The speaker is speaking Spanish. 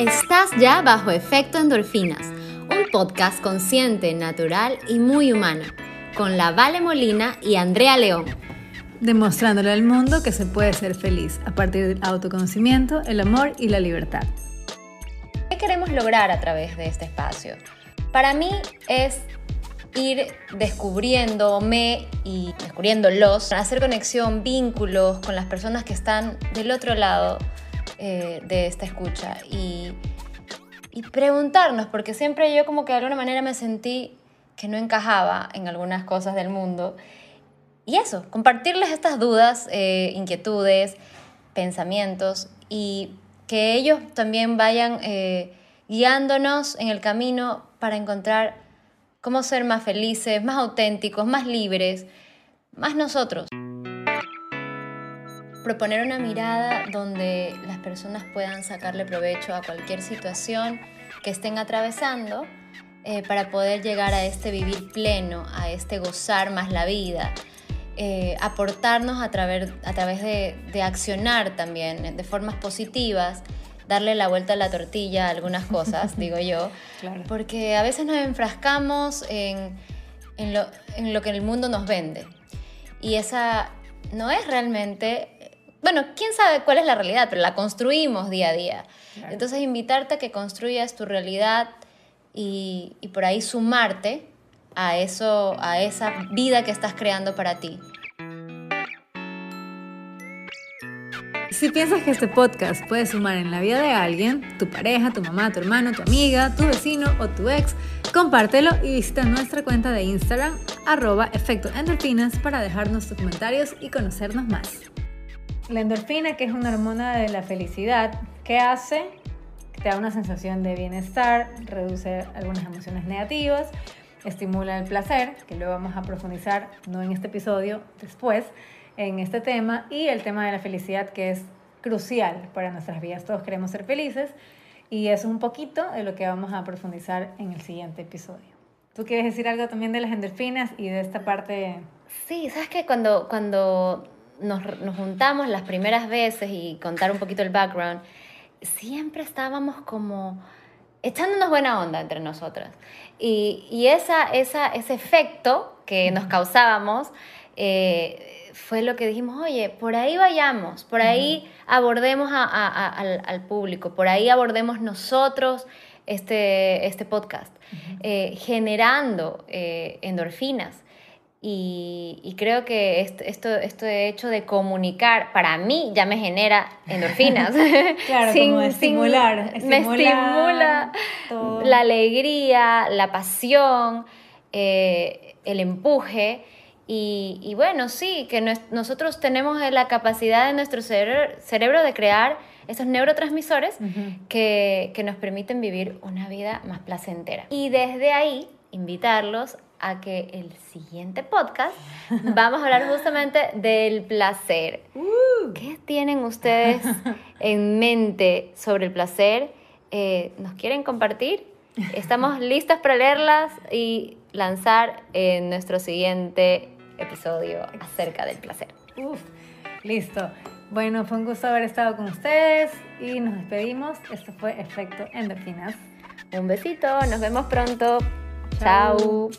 Estás ya bajo efecto endorfinas, un podcast consciente, natural y muy humano, con la Vale Molina y Andrea León. Demostrándole al mundo que se puede ser feliz a partir del autoconocimiento, el amor y la libertad. ¿Qué queremos lograr a través de este espacio? Para mí es ir descubriéndome y descubriéndolos, hacer conexión, vínculos con las personas que están del otro lado eh, de esta escucha y, y preguntarnos, porque siempre yo como que de alguna manera me sentí que no encajaba en algunas cosas del mundo. Y eso, compartirles estas dudas, eh, inquietudes, pensamientos y que ellos también vayan eh, guiándonos en el camino para encontrar cómo ser más felices, más auténticos, más libres, más nosotros. Proponer una mirada donde las personas puedan sacarle provecho a cualquier situación que estén atravesando eh, para poder llegar a este vivir pleno, a este gozar más la vida, eh, aportarnos a través, a través de, de accionar también de formas positivas darle la vuelta a la tortilla a algunas cosas, digo yo, porque a veces nos enfrascamos en, en, lo, en lo que el mundo nos vende. Y esa no es realmente, bueno, quién sabe cuál es la realidad, pero la construimos día a día. Entonces invitarte a que construyas tu realidad y, y por ahí sumarte a eso, a esa vida que estás creando para ti. Si piensas que este podcast puede sumar en la vida de alguien, tu pareja, tu mamá, tu hermano, tu amiga, tu vecino o tu ex, compártelo y visita nuestra cuenta de Instagram, arroba efecto endorfinas, para dejarnos tus comentarios y conocernos más. La endorfina, que es una hormona de la felicidad, ¿qué hace? Te da una sensación de bienestar, reduce algunas emociones negativas, estimula el placer, que luego vamos a profundizar, no en este episodio, después en este tema y el tema de la felicidad que es crucial para nuestras vidas. Todos queremos ser felices y es un poquito de lo que vamos a profundizar en el siguiente episodio. ¿Tú quieres decir algo también de las endorfinas y de esta parte? Sí, sabes que cuando, cuando nos, nos juntamos las primeras veces y contar un poquito el background, siempre estábamos como echándonos buena onda entre nosotras. Y, y esa, esa, ese efecto que nos causábamos, eh, fue lo que dijimos, oye, por ahí vayamos, por ahí abordemos al, público, por ahí abordemos nosotros este, este podcast, eh, generando eh, endorfinas. Y, creo que esto, esto, esto de hecho de comunicar, para mí ya me genera endorfinas. claro, como estimular, Me estimula la alegría, la pasión, eh, el empuje. Y, bueno, sí, que nosotros tenemos la capacidad de nuestro cerebro, de crear esos neurotransmisores que, que nos permiten vivir una vida más placentera. Y desde ahí, invitarlos a que el siguiente podcast vamos a hablar justamente del placer. Uh. ¿Qué tienen ustedes en mente sobre el placer? Eh, ¿Nos quieren compartir? Estamos listas para leerlas y lanzar en nuestro siguiente episodio acerca del placer. Uf, listo. Bueno, fue un gusto haber estado con ustedes y nos despedimos. Esto fue Efecto Endorfinas. Un besito, nos vemos pronto. Chao.